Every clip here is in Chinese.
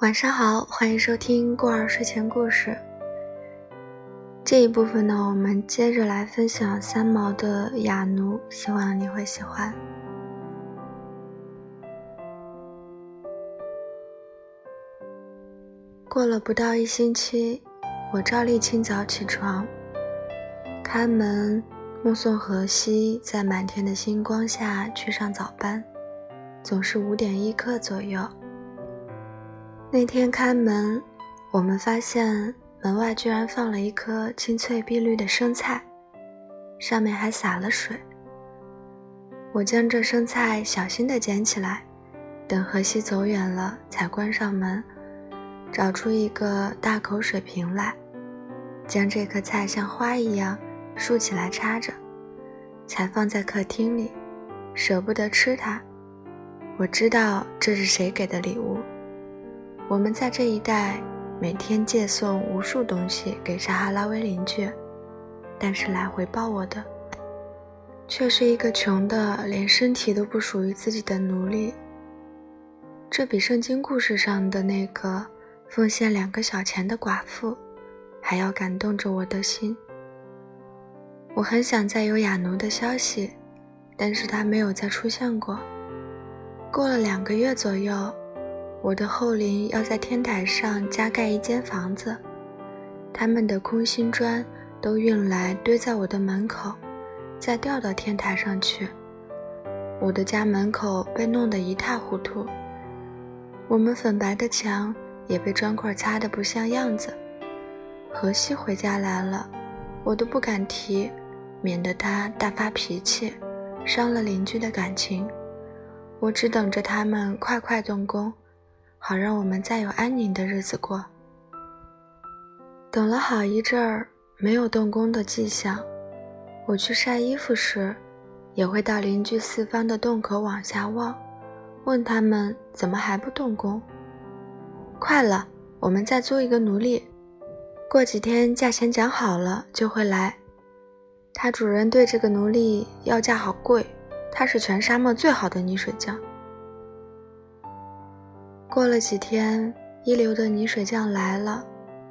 晚上好，欢迎收听过儿睡前故事。这一部分呢，我们接着来分享三毛的《哑奴》，希望你会喜欢。过了不到一星期，我照例清早起床，开门，目送荷西在满天的星光下去上早班，总是五点一刻左右。那天开门，我们发现门外居然放了一颗青翠碧绿的生菜，上面还洒了水。我将这生菜小心地捡起来，等荷西走远了才关上门，找出一个大口水瓶来，将这颗菜像花一样竖起来插着，才放在客厅里，舍不得吃它。我知道这是谁给的礼物。我们在这一带每天借送无数东西给撒哈拉威邻居，但是来回报我的，却是一个穷的连身体都不属于自己的奴隶。这比圣经故事上的那个奉献两个小钱的寡妇，还要感动着我的心。我很想再有雅奴的消息，但是他没有再出现过。过了两个月左右。我的后邻要在天台上加盖一间房子，他们的空心砖都运来堆在我的门口，再吊到天台上去。我的家门口被弄得一塌糊涂，我们粉白的墙也被砖块擦得不像样子。荷西回家来了，我都不敢提，免得他大发脾气，伤了邻居的感情。我只等着他们快快动工。好让我们再有安宁的日子过。等了好一阵儿，没有动工的迹象。我去晒衣服时，也会到邻居四方的洞口往下望，问他们怎么还不动工。快了，我们再租一个奴隶，过几天价钱讲好了就会来。他主人对这个奴隶要价好贵，他是全沙漠最好的泥水匠。过了几天，一流的泥水匠来了。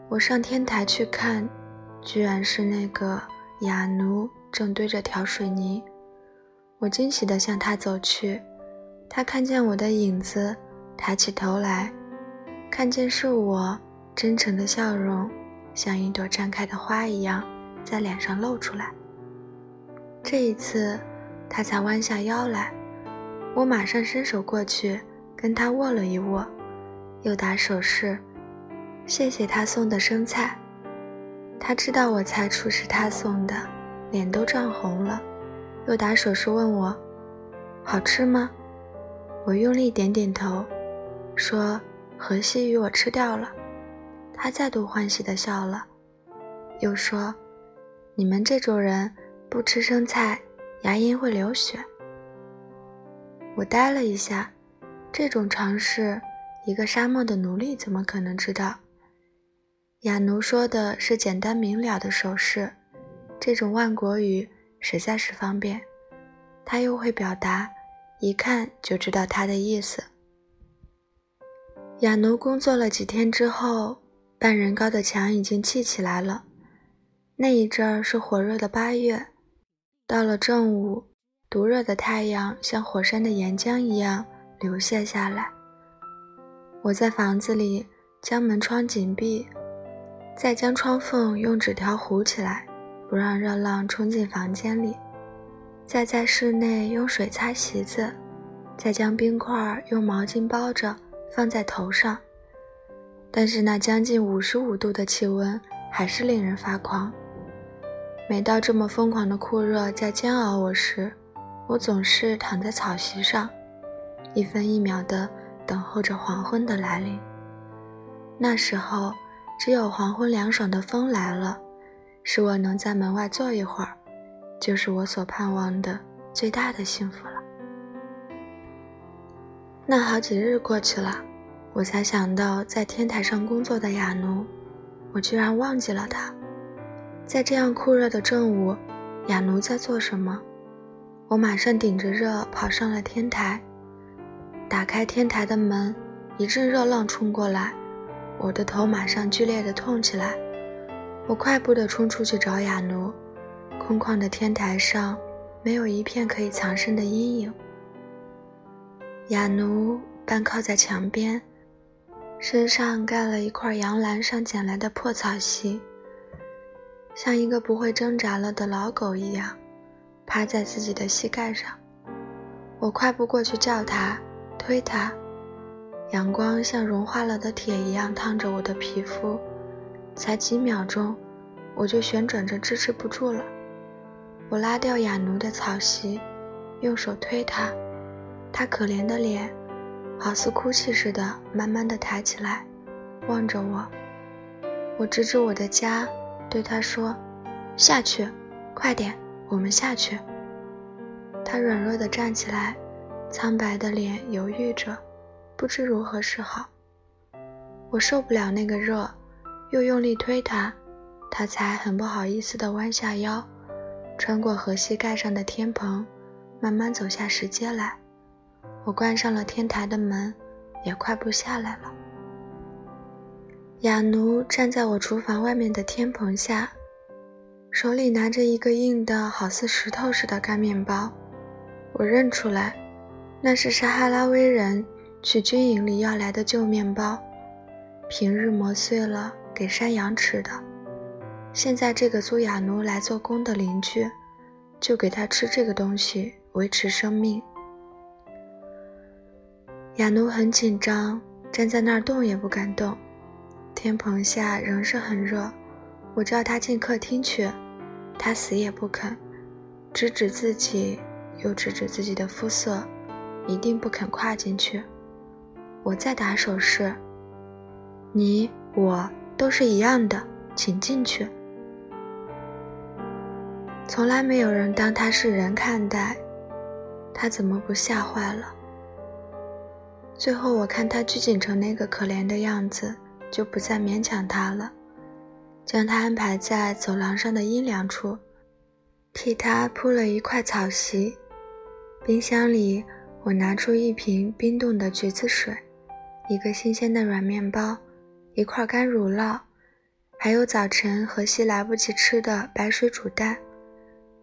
我上天台去看，居然是那个哑奴正堆着条水泥。我惊喜地向他走去，他看见我的影子，抬起头来，看见是我，真诚的笑容像一朵绽开的花一样在脸上露出来。这一次，他才弯下腰来，我马上伸手过去。跟他握了一握，又打手势，谢谢他送的生菜。他知道我猜出是他送的，脸都涨红了，又打手势问我：“好吃吗？”我用力点点头，说：“荷西鱼我吃掉了。”他再度欢喜地笑了，又说：“你们这种人不吃生菜，牙龈会流血。”我呆了一下。这种常识，一个沙漠的奴隶怎么可能知道？哑奴说的是简单明了的手势，这种万国语实在是方便。他又会表达，一看就知道他的意思。哑奴工作了几天之后，半人高的墙已经砌起来了。那一阵儿是火热的八月，到了正午，毒热的太阳像火山的岩浆一样。流泻下来。我在房子里将门窗紧闭，再将窗缝用纸条糊起来，不让热浪冲进房间里。再在室内用水擦席子，再将冰块用毛巾包着放在头上。但是那将近五十五度的气温还是令人发狂。每到这么疯狂的酷热在煎熬我时，我总是躺在草席上。一分一秒的等候着黄昏的来临。那时候，只有黄昏凉爽的风来了，使我能在门外坐一会儿，就是我所盼望的最大的幸福了。那好几日过去了，我才想到在天台上工作的雅奴，我居然忘记了他。在这样酷热的正午，雅奴在做什么？我马上顶着热跑上了天台。打开天台的门，一阵热浪冲过来，我的头马上剧烈的痛起来。我快步的冲出去找雅奴，空旷的天台上没有一片可以藏身的阴影。雅奴半靠在墙边，身上盖了一块杨栏上捡来的破草席，像一个不会挣扎了的老狗一样，趴在自己的膝盖上。我快步过去叫他，推他。阳光像融化了的铁一样烫着我的皮肤，才几秒钟，我就旋转着支持不住了。我拉掉雅奴的草席，用手推他，他可怜的脸，好似哭泣似的，慢慢的抬起来，望着我。我指指我的家，对他说：“下去，快点，我们下去。”他软弱的站起来，苍白的脸犹豫着。不知如何是好，我受不了那个热，又用力推他，他才很不好意思地弯下腰，穿过河西盖上的天棚，慢慢走下石阶来。我关上了天台的门，也快步下来了。雅奴站在我厨房外面的天棚下，手里拿着一个硬的好似石头似的干面包，我认出来，那是撒哈拉威人。去军营里要来的旧面包，平日磨碎了给山羊吃的。现在这个租雅奴来做工的邻居，就给他吃这个东西维持生命。雅奴很紧张，站在那儿动也不敢动。天棚下仍是很热，我叫他进客厅去，他死也不肯，指指自己，又指指自己的肤色，一定不肯跨进去。我再打手势，你我都是一样的，请进去。从来没有人当他是人看待，他怎么不吓坏了？最后我看他拘谨成那个可怜的样子，就不再勉强他了，将他安排在走廊上的阴凉处，替他铺了一块草席。冰箱里，我拿出一瓶冰冻的橘子水。一个新鲜的软面包，一块干乳酪，还有早晨荷西来不及吃的白水煮蛋，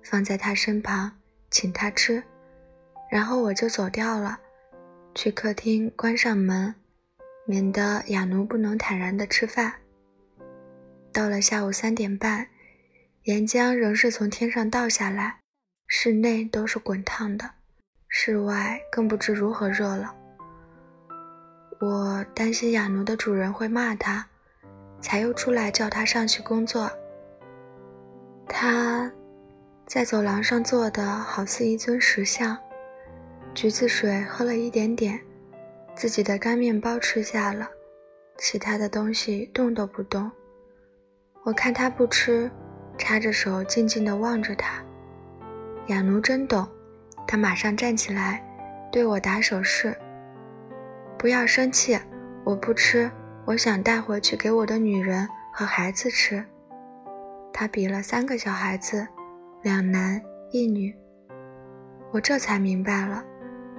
放在他身旁，请他吃。然后我就走掉了，去客厅关上门，免得雅奴不能坦然地吃饭。到了下午三点半，岩浆仍是从天上倒下来，室内都是滚烫的，室外更不知如何热了。我担心雅奴的主人会骂他，才又出来叫他上去工作。他在走廊上坐的好似一尊石像，橘子水喝了一点点，自己的干面包吃下了，其他的东西动都不动。我看他不吃，插着手静静地望着他。雅奴真懂，他马上站起来，对我打手势。不要生气，我不吃。我想带回去给我的女人和孩子吃。他比了三个小孩子，两男一女。我这才明白了，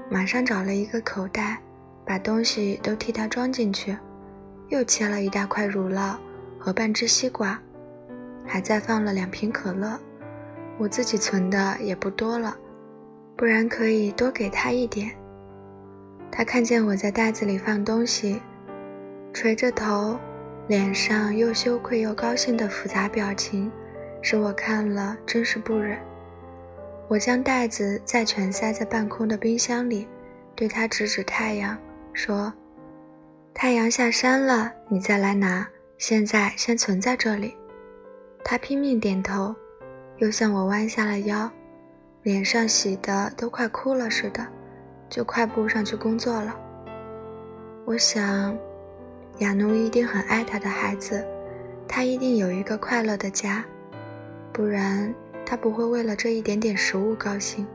马上找了一个口袋，把东西都替他装进去，又切了一大块乳酪和半只西瓜，还再放了两瓶可乐。我自己存的也不多了，不然可以多给他一点。他看见我在袋子里放东西，垂着头，脸上又羞愧又高兴的复杂表情，使我看了真是不忍。我将袋子再全塞在半空的冰箱里，对他指指太阳，说：“太阳下山了，你再来拿。现在先存在这里。”他拼命点头，又向我弯下了腰，脸上喜得都快哭了似的。就快步上去工作了。我想，雅奴一定很爱他的孩子，他一定有一个快乐的家，不然他不会为了这一点点食物高兴。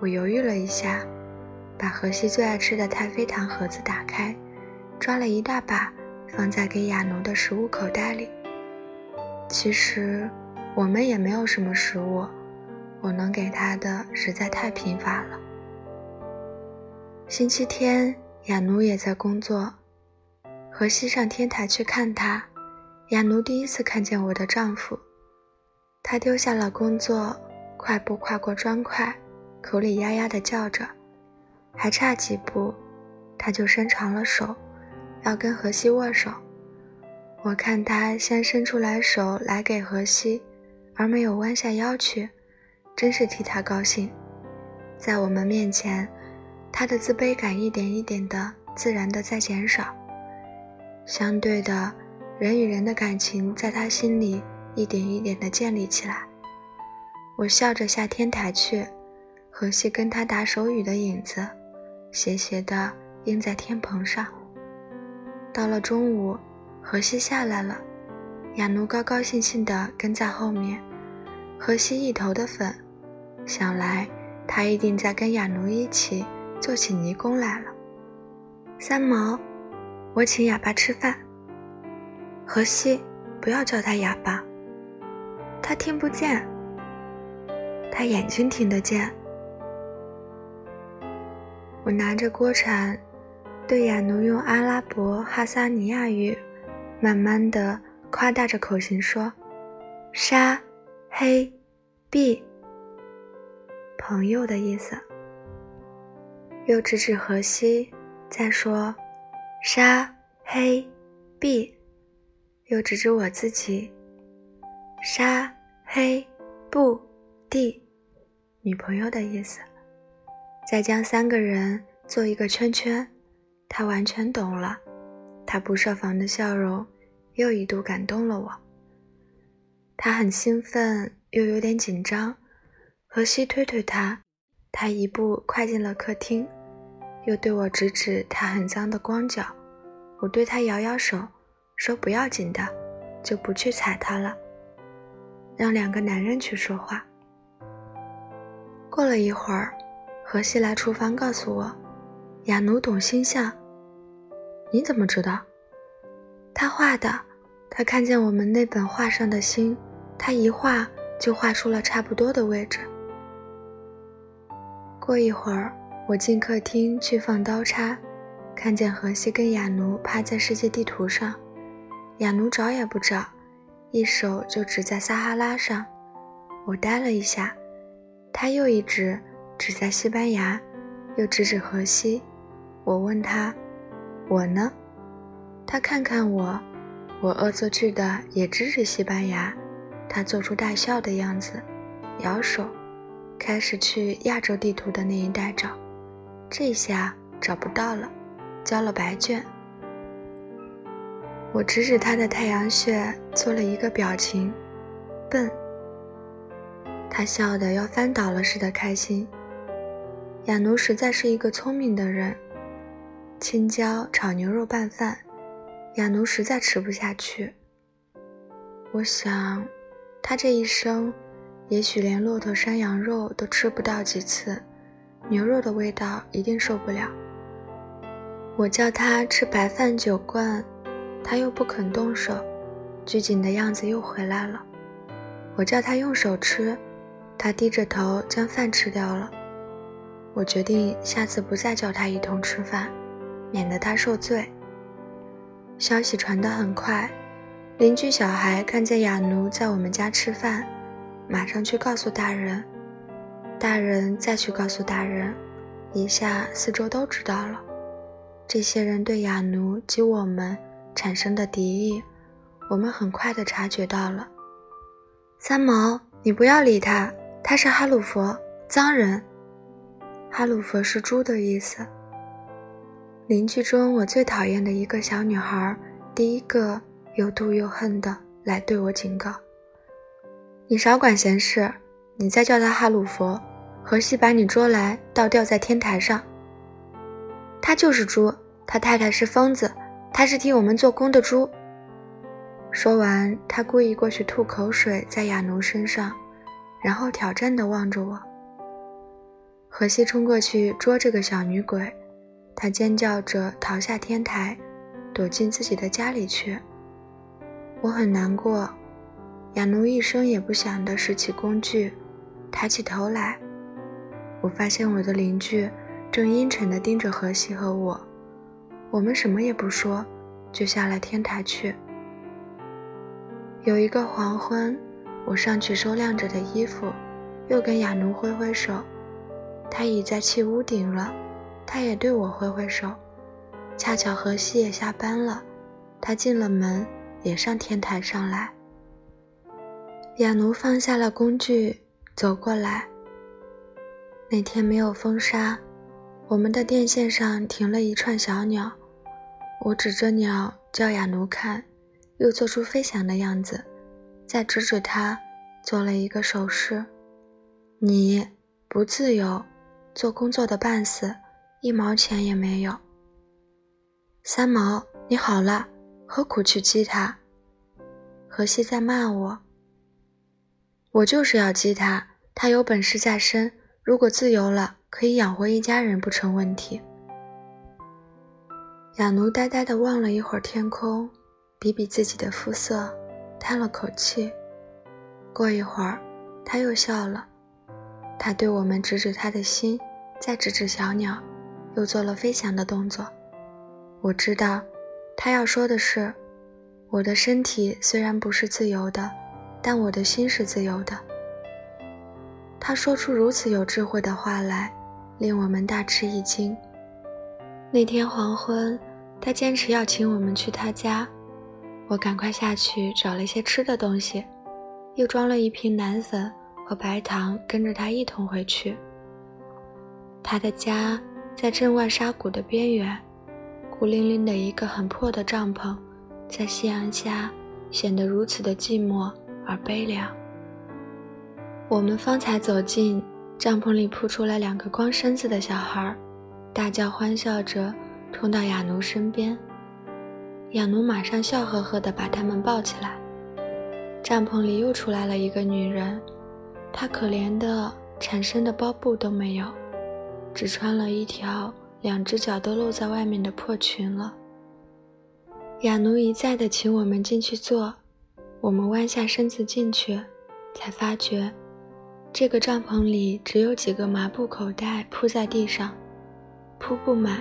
我犹豫了一下，把荷西最爱吃的太妃糖盒子打开，抓了一大把，放在给雅奴的食物口袋里。其实我们也没有什么食物，我能给他的实在太贫乏了。星期天，雅奴也在工作。荷西上天台去看他，雅奴第一次看见我的丈夫。他丢下了工作，快步跨过砖块，口里呀呀地叫着。还差几步，他就伸长了手，要跟荷西握手。我看他先伸出来手来给荷西，而没有弯下腰去，真是替他高兴。在我们面前，他的自卑感一点一点的自然的在减少。相对的，人与人的感情在他心里一点一点的建立起来。我笑着下天台去，荷西跟他打手语的影子，斜斜的映在天棚上。到了中午，荷西下来了，雅奴高高兴兴的跟在后面，荷西一头的粉，想来他一定在跟雅奴一起做起泥工来了。三毛。我请哑巴吃饭。荷西，不要叫他哑巴。他听不见，他眼睛听得见。我拿着锅铲，对雅奴用阿拉伯哈萨尼亚语，慢慢的夸大着口型说：“沙，黑，b，朋友的意思。”又指指荷西，再说。沙黑，b，又指指我自己。沙黑不地，女朋友的意思。再将三个人做一个圈圈，他完全懂了。他不设防的笑容又一度感动了我。他很兴奋，又有点紧张。荷西推推他，他一步跨进了客厅。又对我指指他很脏的光脚，我对他摇摇手，说不要紧的，就不去踩他了，让两个男人去说话。过了一会儿，荷西来厨房告诉我，雅奴懂星象。你怎么知道？他画的，他看见我们那本画上的星，他一画就画出了差不多的位置。过一会儿。我进客厅去放刀叉，看见荷西跟雅奴趴在世界地图上，雅奴找也不找，一手就指在撒哈拉上。我呆了一下，他又一指，指在西班牙，又指指荷西。我问他：“我呢？”他看看我，我恶作剧的也指指西班牙。他做出大笑的样子，摇手，开始去亚洲地图的那一带找。这下找不到了，交了白卷。我指指他的太阳穴，做了一个表情，笨。他笑得要翻倒了似的开心。雅奴实在是一个聪明的人。青椒炒牛肉拌饭，雅奴实在吃不下去。我想，他这一生，也许连骆驼山羊肉都吃不到几次。牛肉的味道一定受不了。我叫他吃白饭酒罐，他又不肯动手，拘谨的样子又回来了。我叫他用手吃，他低着头将饭吃掉了。我决定下次不再叫他一同吃饭，免得他受罪。消息传得很快，邻居小孩看见雅奴在我们家吃饭，马上去告诉大人。大人再去告诉大人，一下四周都知道了。这些人对雅奴及我们产生的敌意，我们很快的察觉到了。三毛，你不要理他，他是哈鲁佛，脏人。哈鲁佛是猪的意思。邻居中我最讨厌的一个小女孩，第一个又妒又恨的来对我警告：“你少管闲事。”你再叫他哈鲁佛，荷西把你捉来倒吊在天台上。他就是猪，他太太是疯子，他是替我们做工的猪。说完，他故意过去吐口水在雅奴身上，然后挑战地望着我。荷西冲过去捉这个小女鬼，她尖叫着逃下天台，躲进自己的家里去。我很难过，雅奴一声也不响地拾起工具。抬起头来，我发现我的邻居正阴沉地盯着荷西和我。我们什么也不说，就下了天台去。有一个黄昏，我上去收晾着的衣服，又跟雅奴挥挥手，他已在砌屋顶了，他也对我挥挥手。恰巧荷西也下班了，他进了门，也上天台上来。雅奴放下了工具，走过来。那天没有风沙，我们的电线上停了一串小鸟。我指着鸟叫雅奴看，又做出飞翔的样子，再指指它，做了一个手势。你不自由，做工作的半死，一毛钱也没有。三毛，你好了，何苦去激他？荷西在骂我。我就是要激他，他有本事在身。如果自由了，可以养活一家人不成问题。雅奴呆呆地望了一会儿天空，比比自己的肤色，叹了口气。过一会儿，他又笑了。他对我们指指他的心，再指指小鸟，又做了飞翔的动作。我知道，他要说的是：我的身体虽然不是自由的，但我的心是自由的。他说出如此有智慧的话来，令我们大吃一惊。那天黄昏，他坚持要请我们去他家，我赶快下去找了一些吃的东西，又装了一瓶奶粉和白糖，跟着他一同回去。他的家在镇外沙谷的边缘，孤零零的一个很破的帐篷，在夕阳下显得如此的寂寞而悲凉。我们方才走进帐篷里，扑出来两个光身子的小孩，大叫欢笑着冲到雅奴身边。雅奴马上笑呵呵地把他们抱起来。帐篷里又出来了一个女人，她可怜的缠身的包布都没有，只穿了一条两只脚都露在外面的破裙了。雅奴一再地请我们进去坐，我们弯下身子进去，才发觉。这个帐篷里只有几个麻布口袋铺在地上，铺不满，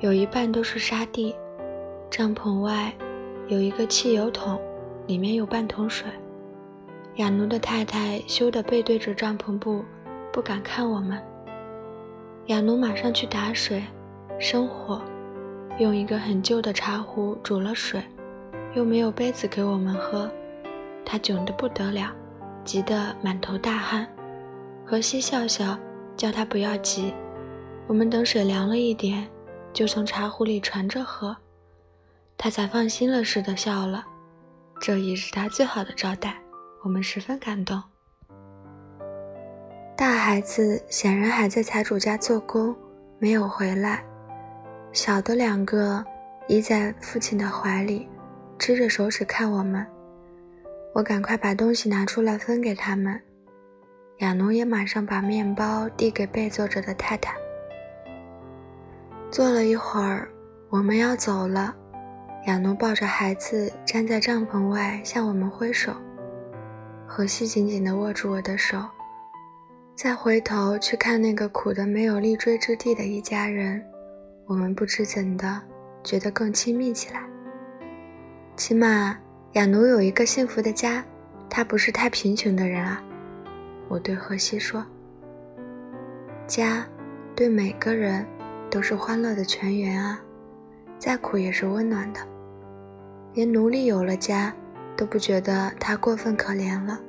有一半都是沙地。帐篷外有一个汽油桶，里面有半桶水。雅奴的太太羞得背对着帐篷布，不敢看我们。雅奴马上去打水、生火，用一个很旧的茶壶煮了水，又没有杯子给我们喝，他窘得不得了，急得满头大汗。荷西笑笑，叫他不要急。我们等水凉了一点，就从茶壶里传着喝。他才放心了似的笑了。这已是他最好的招待，我们十分感动。大孩子显然还在财主家做工，没有回来。小的两个依在父亲的怀里，支着手指看我们。我赶快把东西拿出来分给他们。亚奴也马上把面包递给背坐着的太太。坐了一会儿，我们要走了。亚奴抱着孩子站在帐篷外向我们挥手，荷西紧紧地握住我的手。再回头去看那个苦得没有立锥之地的一家人，我们不知怎的觉得更亲密起来。起码亚奴有一个幸福的家，他不是太贫穷的人啊。我对荷西说：“家，对每个人都是欢乐的泉源啊，再苦也是温暖的。连奴隶有了家，都不觉得他过分可怜了。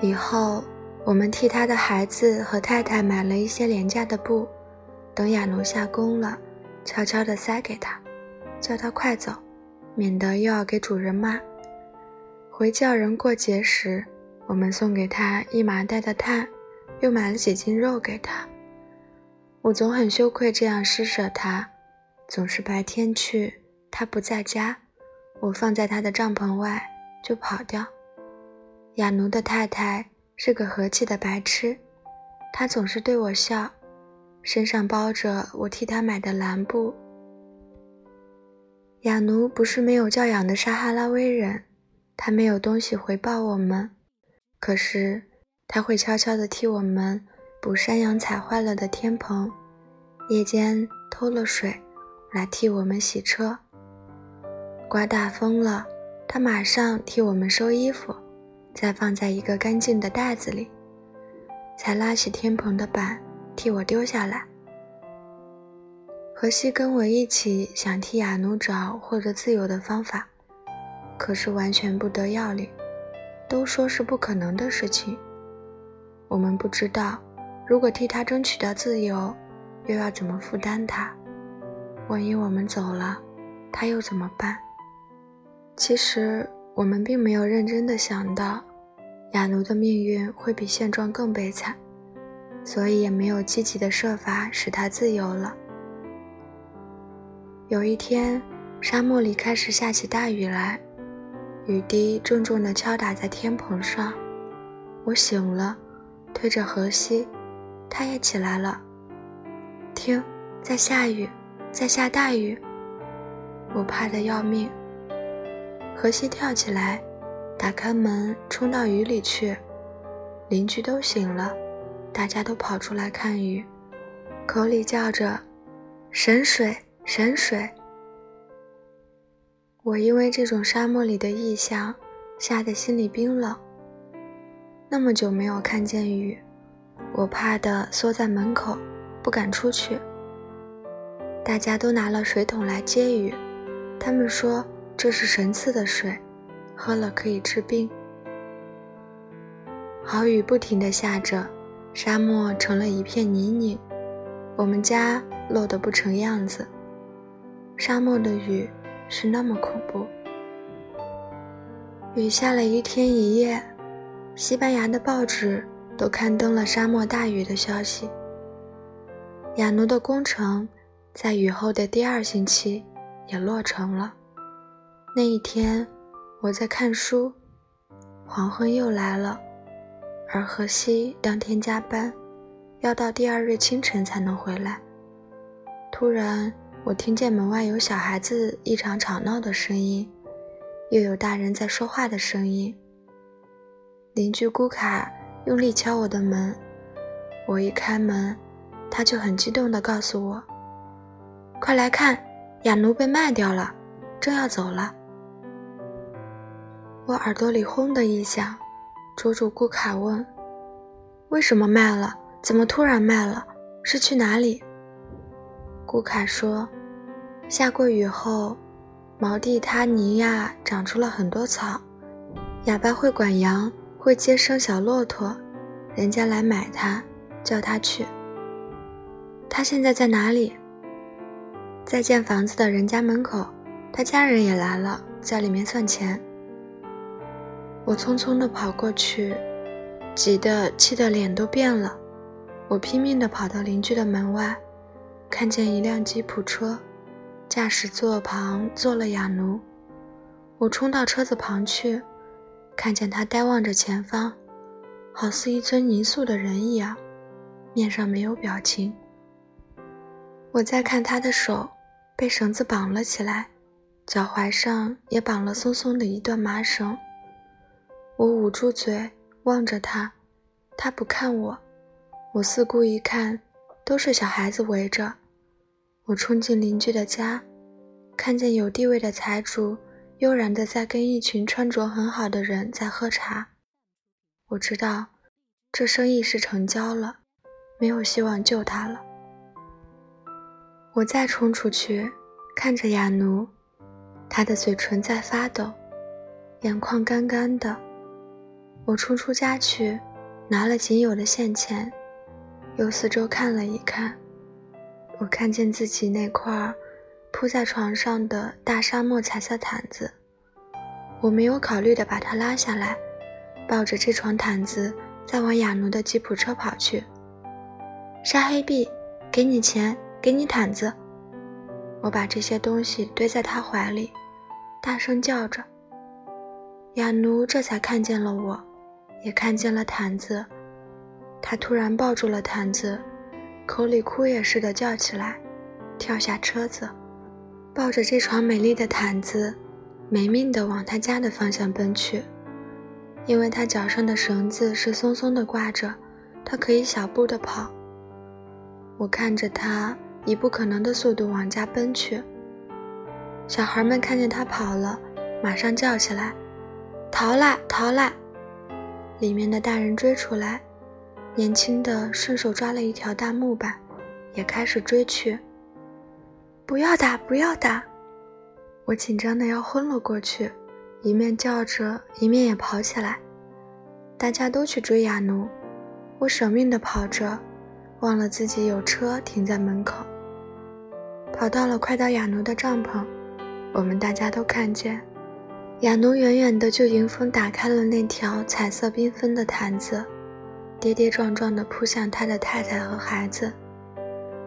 以后，我们替他的孩子和太太买了一些廉价的布，等亚奴下工了，悄悄地塞给他，叫他快走，免得又要给主人骂。”回叫人过节时，我们送给他一麻袋的炭，又买了几斤肉给他。我总很羞愧这样施舍他，总是白天去，他不在家，我放在他的帐篷外就跑掉。雅奴的太太是个和气的白痴，她总是对我笑，身上包着我替她买的蓝布。雅奴不是没有教养的撒哈拉威人。他没有东西回报我们，可是他会悄悄地替我们补山羊踩坏了的天棚，夜间偷了水来替我们洗车。刮大风了，他马上替我们收衣服，再放在一个干净的袋子里，才拉起天棚的板替我丢下来。荷西跟我一起想替雅奴找获得自由的方法，可是完全不得要领，都说是不可能的事情。我们不知道，如果替他争取到自由，又要怎么负担他？万一我们走了，他又怎么办？其实我们并没有认真的想到，雅奴的命运会比现状更悲惨，所以也没有积极的设法使他自由了。有一天，沙漠里开始下起大雨来，雨滴重重地敲打在天棚上。我醒了，推着荷西，他也起来了。听，在下雨，在下大雨。我怕得要命。荷西跳起来，打开门，冲到雨里去。邻居都醒了，大家都跑出来看雨，口里叫着：“神水。”神水，我因为这种沙漠里的异象，吓得心里冰冷。那么久没有看见雨，我怕的缩在门口，不敢出去。大家都拿了水桶来接雨，他们说这是神赐的水，喝了可以治病。好雨不停地下着，沙漠成了一片泥泞，我们家漏得不成样子。沙漠的雨是那么恐怖，雨下了一天一夜，西班牙的报纸都刊登了沙漠大雨的消息。雅奴的工程在雨后的第二星期也落成了。那一天，我在看书，黄昏又来了，而荷西当天加班，要到第二日清晨才能回来。突然。我听见门外有小孩子异常吵闹的声音，又有大人在说话的声音。邻居姑卡用力敲我的门，我一开门，他就很激动地告诉我：“快来看，雅奴被卖掉了，正要走了。”我耳朵里轰的一响，捉住姑卡问：“为什么卖了？怎么突然卖了？是去哪里？”古卡说：“下过雨后，毛蒂塔尼亚长出了很多草。哑巴会管羊，会接生小骆驼，人家来买它，叫他去。他现在在哪里？在建房子的人家门口。他家人也来了，在里面算钱。我匆匆地跑过去，急得气得脸都变了。我拼命地跑到邻居的门外。”看见一辆吉普车，驾驶座旁坐了雅奴。我冲到车子旁去，看见他呆望着前方，好似一尊泥塑的人一样，面上没有表情。我再看他的手，被绳子绑了起来，脚踝上也绑了松松的一段麻绳。我捂住嘴望着他，他不看我。我四顾一看，都是小孩子围着。我冲进邻居的家，看见有地位的财主悠然地在跟一群穿着很好的人在喝茶。我知道，这生意是成交了，没有希望救他了。我再冲出去，看着雅奴，他的嘴唇在发抖，眼眶干干的。我冲出家去，拿了仅有的现钱，又四周看了一看。我看见自己那块铺在床上的大沙漠彩色毯子，我没有考虑的把它拉下来，抱着这床毯子，再往雅奴的吉普车跑去。沙黑臂，给你钱，给你毯子。我把这些东西堆在他怀里，大声叫着。雅奴这才看见了我，也看见了毯子，他突然抱住了毯子。口里哭也似的叫起来，跳下车子，抱着这床美丽的毯子，没命的往他家的方向奔去。因为他脚上的绳子是松松的挂着，他可以小步的跑。我看着他以不可能的速度往家奔去。小孩们看见他跑了，马上叫起来：“逃啦，逃啦！”里面的大人追出来，年轻的顺手抓了一条大木板，也开始追去。不要打，不要打！我紧张的要昏了过去，一面叫着，一面也跑起来。大家都去追亚奴，我舍命的跑着，忘了自己有车停在门口。跑到了快到亚奴的帐篷，我们大家都看见，亚奴远远的就迎风打开了那条彩色缤纷的毯子，跌跌撞撞的扑向他的太太和孩子。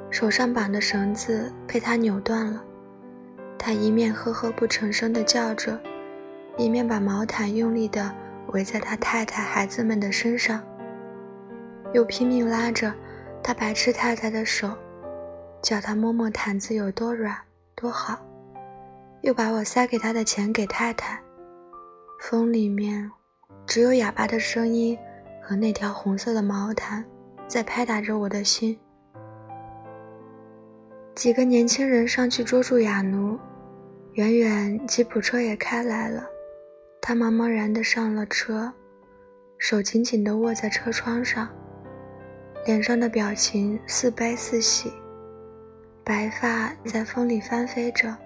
手上绑的绳子被他扭断了，他一面呵呵不成声地叫着，一面把毛毯用力地围在他太太、孩子们的身上，又拼命拉着他白痴太太的手，叫他摸摸毯子有多软多好，又把我塞给他的钱给太太。风里面，只有哑巴的声音和那条红色的毛毯在拍打着我的心。几个年轻人上去捉住雅奴，远远吉普车也开来了，他茫茫然地上了车，手紧紧地握在车窗上，脸上的表情似悲似喜，白发在风里翻飞着。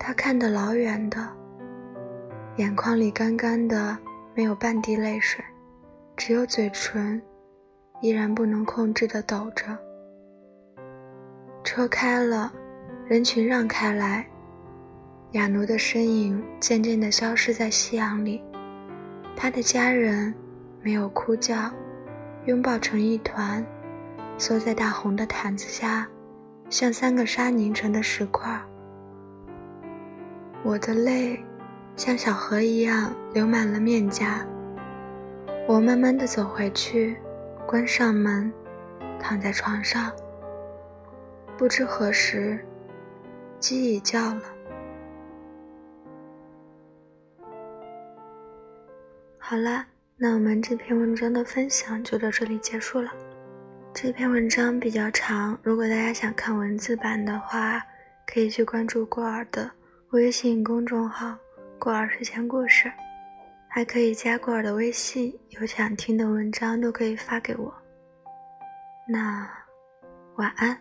他看得老远的，眼眶里干干的，没有半滴泪水，只有嘴唇依然不能控制地抖着。车开了，人群让开来，雅奴的身影渐渐地消失在夕阳里。他的家人没有哭叫，拥抱成一团，缩在大红的毯子下，像三个沙凝成的石块。我的泪像小河一样流满了面颊。我慢慢地走回去，关上门，躺在床上。不知何时，鸡已叫了。好啦，那我们这篇文章的分享就到这里结束了。这篇文章比较长，如果大家想看文字版的话，可以去关注过儿的微信公众号“过儿睡前故事”，还可以加过儿的微信，有想听的文章都可以发给我。那晚安。